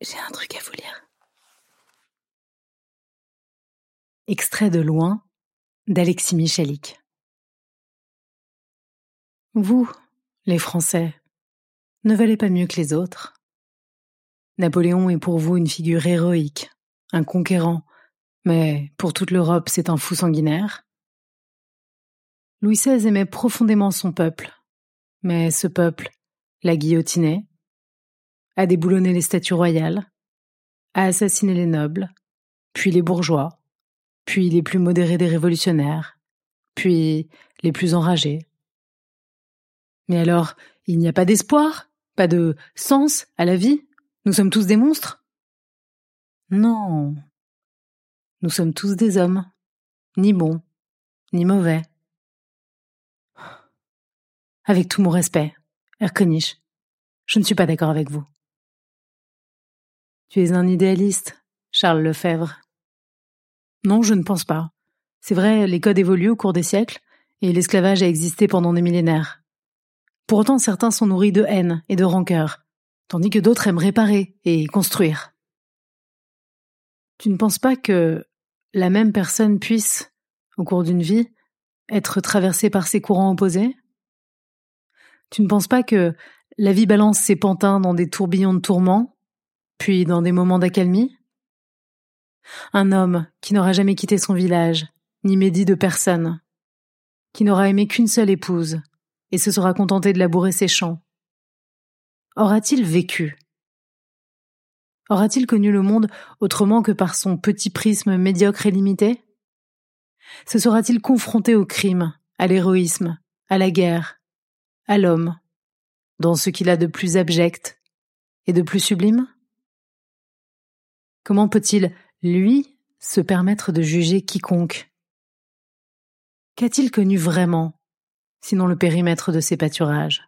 J'ai un truc à vous lire. Extrait de Loin d'Alexis Michalik. Vous, les Français, ne valez pas mieux que les autres. Napoléon est pour vous une figure héroïque, un conquérant, mais pour toute l'Europe c'est un fou sanguinaire. Louis XVI aimait profondément son peuple, mais ce peuple l'a guillotiné, a déboulonné les statues royales, a assassiné les nobles, puis les bourgeois, puis les plus modérés des révolutionnaires, puis les plus enragés. Mais alors, il n'y a pas d'espoir, pas de sens à la vie? Nous sommes tous des monstres? Non. Nous sommes tous des hommes, ni bons, ni mauvais. Avec tout mon respect, Erkenich, je ne suis pas d'accord avec vous. Tu es un idéaliste, Charles Lefebvre. Non, je ne pense pas. C'est vrai, les codes évoluent au cours des siècles, et l'esclavage a existé pendant des millénaires. Pour autant, certains sont nourris de haine et de rancœur, tandis que d'autres aiment réparer et construire. Tu ne penses pas que la même personne puisse, au cours d'une vie, être traversée par ces courants opposés? Tu ne penses pas que la vie balance ses pantins dans des tourbillons de tourments, puis dans des moments d'accalmie. Un homme qui n'aura jamais quitté son village, ni médit de personne, qui n'aura aimé qu'une seule épouse, et se sera contenté de labourer ses champs. Aura-t-il vécu? Aura-t-il connu le monde autrement que par son petit prisme médiocre et limité? Se sera-t-il confronté au crime, à l'héroïsme, à la guerre, à l'homme, dans ce qu'il a de plus abject et de plus sublime? Comment peut-il, lui, se permettre de juger quiconque? Qu'a-t-il connu vraiment, sinon le périmètre de ses pâturages?